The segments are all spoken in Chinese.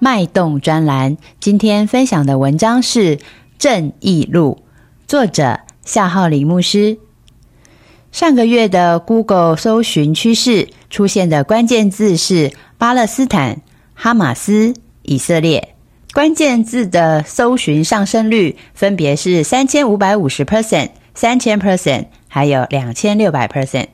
脉动专栏，今天分享的文章是《正义路》，作者夏浩林牧师。上个月的 Google 搜寻趋势出现的关键字是巴勒斯坦、哈马斯、以色列，关键字的搜寻上升率分别是三千五百五十 percent、三千 percent，还有两千六百 percent。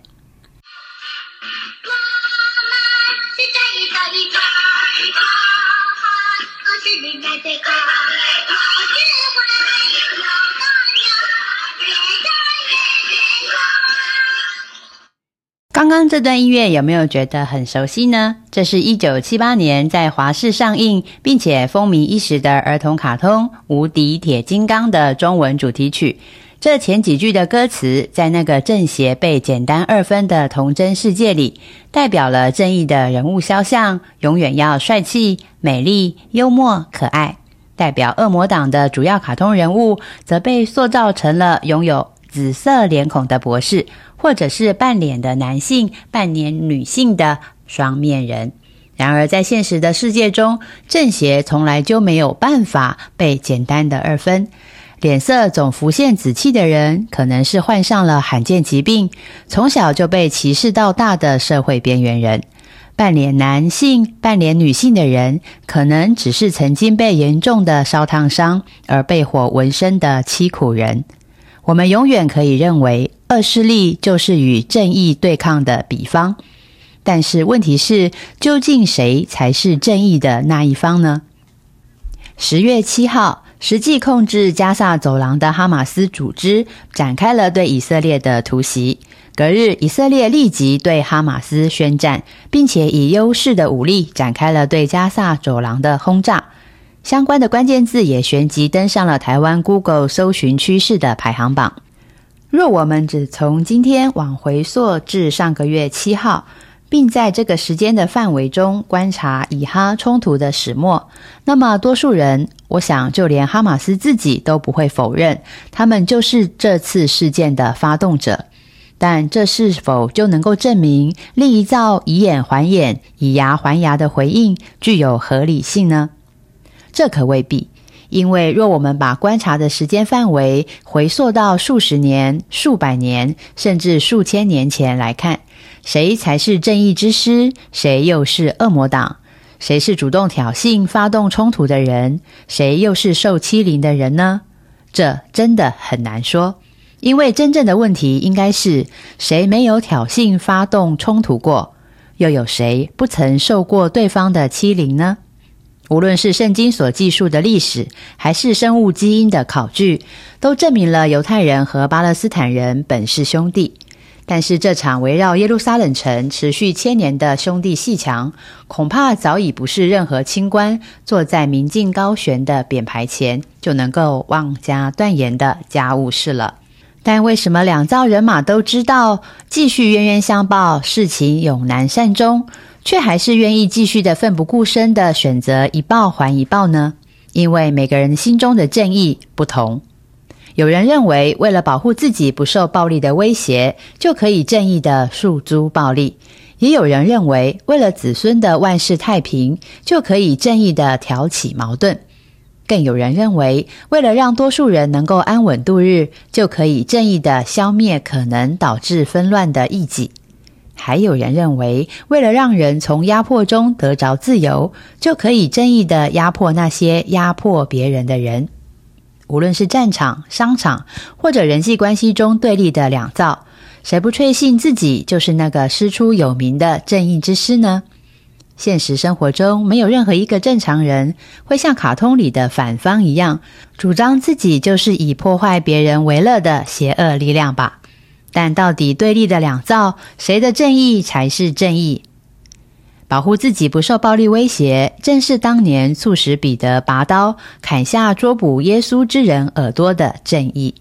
刚刚这段音乐有没有觉得很熟悉呢？这是一九七八年在华视上映并且风靡一时的儿童卡通《无敌铁金刚》的中文主题曲。这前几句的歌词，在那个正邪被简单二分的童真世界里，代表了正义的人物肖像永远要帅气、美丽、幽默、可爱；代表恶魔党的主要卡通人物，则被塑造成了拥有紫色脸孔的博士。或者是半脸的男性、半脸女性的双面人。然而，在现实的世界中，正邪从来就没有办法被简单的二分。脸色总浮现紫气的人，可能是患上了罕见疾病，从小就被歧视到大的社会边缘人。半脸男性、半脸女性的人，可能只是曾经被严重的烧烫伤而被火纹身的凄苦人。我们永远可以认为恶势力就是与正义对抗的比方，但是问题是，究竟谁才是正义的那一方呢？十月七号，实际控制加萨走廊的哈马斯组织展开了对以色列的突袭。隔日，以色列立即对哈马斯宣战，并且以优势的武力展开了对加萨走廊的轰炸。相关的关键字也旋即登上了台湾 Google 搜寻趋势的排行榜。若我们只从今天往回溯至上个月七号，并在这个时间的范围中观察以哈冲突的始末，那么多数人，我想就连哈马斯自己都不会否认，他们就是这次事件的发动者。但这是否就能够证明另一造以眼还眼、以牙还牙的回应具有合理性呢？这可未必，因为若我们把观察的时间范围回溯到数十年、数百年，甚至数千年前来看，谁才是正义之师？谁又是恶魔党？谁是主动挑衅、发动冲突的人？谁又是受欺凌的人呢？这真的很难说，因为真正的问题应该是谁没有挑衅、发动冲突过？又有谁不曾受过对方的欺凌呢？无论是圣经所记述的历史，还是生物基因的考据，都证明了犹太人和巴勒斯坦人本是兄弟。但是，这场围绕耶路撒冷城持续千年的兄弟戏墙，恐怕早已不是任何清官坐在明镜高悬的匾牌前就能够妄加断言的家务事了。但为什么两造人马都知道，继续冤冤相报，事情永难善终？却还是愿意继续的奋不顾身的选择一报还一报呢？因为每个人心中的正义不同。有人认为，为了保护自己不受暴力的威胁，就可以正义的诉诸暴力；也有人认为，为了子孙的万事太平，就可以正义的挑起矛盾；更有人认为，为了让多数人能够安稳度日，就可以正义的消灭可能导致纷乱的异己。还有人认为，为了让人从压迫中得着自由，就可以正义的压迫那些压迫别人的人。无论是战场、商场，或者人际关系中对立的两造，谁不确信自己就是那个师出有名的正义之师呢？现实生活中，没有任何一个正常人会像卡通里的反方一样，主张自己就是以破坏别人为乐的邪恶力量吧。但到底对立的两造，谁的正义才是正义？保护自己不受暴力威胁，正是当年促使彼得拔刀砍下捉捕耶稣之人耳朵的正义；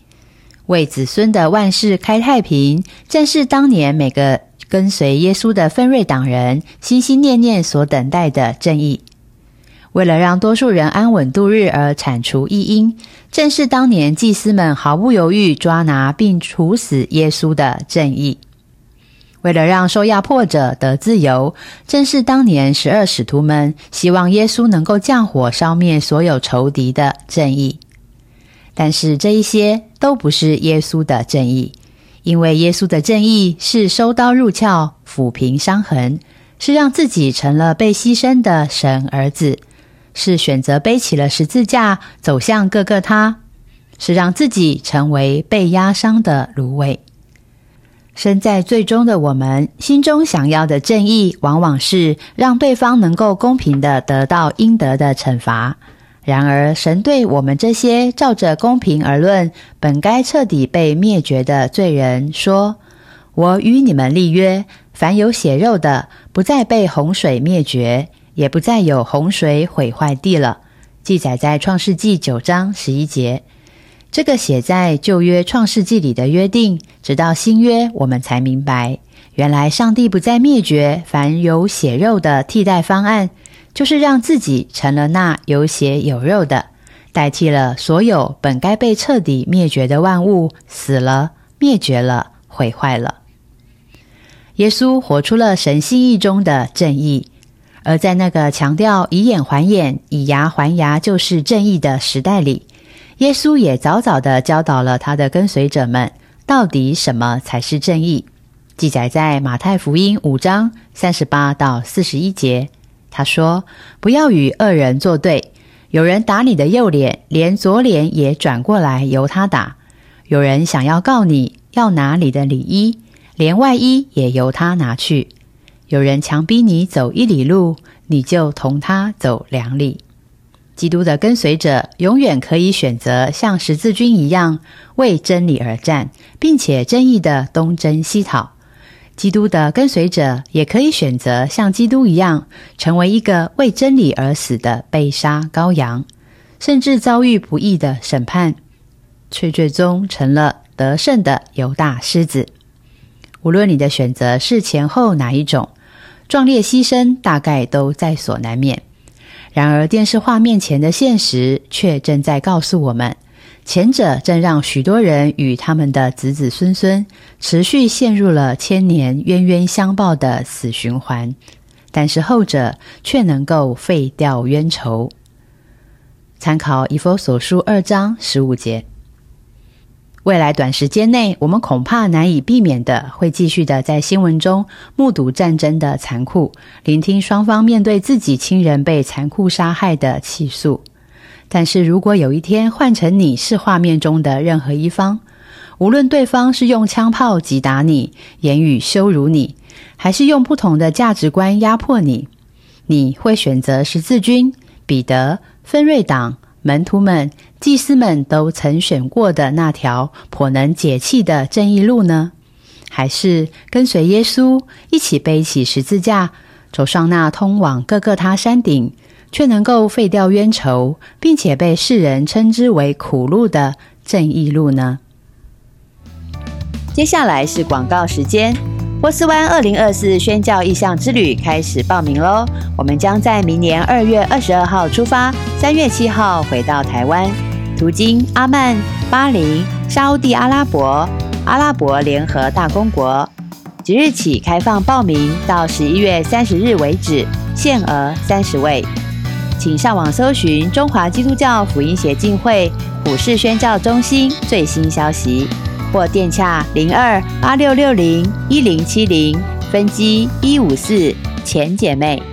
为子孙的万事开太平，正是当年每个跟随耶稣的分瑞党人心心念念所等待的正义；为了让多数人安稳度日而铲除异因，正是当年祭司们毫不犹豫抓拿并处死耶稣的正义。为了让受压迫者得自由，正是当年十二使徒们希望耶稣能够降火烧灭所有仇敌的正义。但是这一些都不是耶稣的正义，因为耶稣的正义是收刀入鞘、抚平伤痕，是让自己成了被牺牲的神儿子，是选择背起了十字架走向各个他，是让自己成为被压伤的芦苇。身在最终的我们心中想要的正义，往往是让对方能够公平的得到应得的惩罚。然而，神对我们这些照着公平而论、本该彻底被灭绝的罪人说：“我与你们立约，凡有血肉的，不再被洪水灭绝，也不再有洪水毁坏地了。”记载在创世纪九章十一节。这个写在旧约创世纪里的约定，直到新约，我们才明白，原来上帝不再灭绝凡有血肉的替代方案，就是让自己成了那有血有肉的，代替了所有本该被彻底灭绝的万物，死了、灭绝了、毁坏了。耶稣活出了神心意中的正义，而在那个强调以眼还眼、以牙还牙就是正义的时代里。耶稣也早早的教导了他的跟随者们，到底什么才是正义？记载在马太福音五章三十八到四十一节。他说：“不要与恶人作对。有人打你的右脸，连左脸也转过来由他打；有人想要告你，要拿你的里衣，连外衣也由他拿去；有人强逼你走一里路，你就同他走两里。”基督的跟随者永远可以选择像十字军一样为真理而战，并且正义的东征西讨。基督的跟随者也可以选择像基督一样，成为一个为真理而死的被杀羔羊，甚至遭遇不义的审判，却最终成了得胜的犹大狮子。无论你的选择是前后哪一种，壮烈牺牲大概都在所难免。然而，电视画面前的现实却正在告诉我们，前者正让许多人与他们的子子孙孙持续陷入了千年冤冤相报的死循环；但是后者却能够废掉冤仇。参考以佛所书二章十五节。未来短时间内，我们恐怕难以避免的会继续的在新闻中目睹战争的残酷，聆听双方面对自己亲人被残酷杀害的起诉。但是如果有一天换成你是画面中的任何一方，无论对方是用枪炮击打你、言语羞辱你，还是用不同的价值观压迫你，你会选择十字军、彼得、分瑞党？门徒们、祭司们都曾选过的那条颇能解气的正义路呢？还是跟随耶稣一起背起十字架，走上那通往各个他山顶，却能够废掉冤仇，并且被世人称之为苦路的正义路呢？接下来是广告时间。波斯湾二零二四宣教意向之旅开始报名喽！我们将在明年二月二十二号出发，三月七号回到台湾，途经阿曼、巴林、沙地阿拉伯、阿拉伯联合大公国。即日起开放报名，到十一月三十日为止，限额三十位，请上网搜寻中华基督教福音协进会普世宣教中心最新消息。或电洽零二八六六零一零七零分机一五四前姐妹。